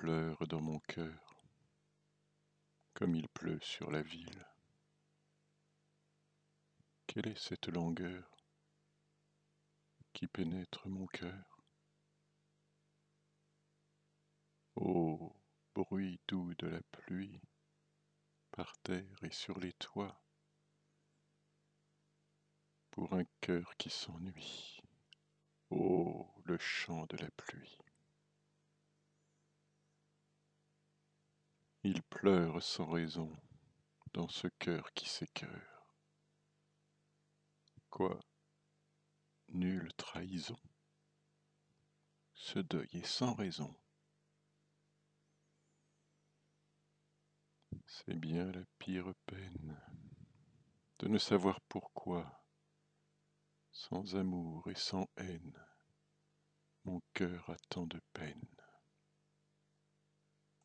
pleure dans mon cœur, comme il pleut sur la ville. Quelle est cette langueur qui pénètre mon cœur? Ô bruit doux de la pluie par terre et sur les toits, pour un cœur qui s'ennuie. Ô le chant de la pluie. Il pleure sans raison dans ce cœur qui s'écœure. Quoi? Nulle trahison. Ce deuil est sans raison. C'est bien la pire peine de ne savoir pourquoi, sans amour et sans haine, mon cœur a tant de peine.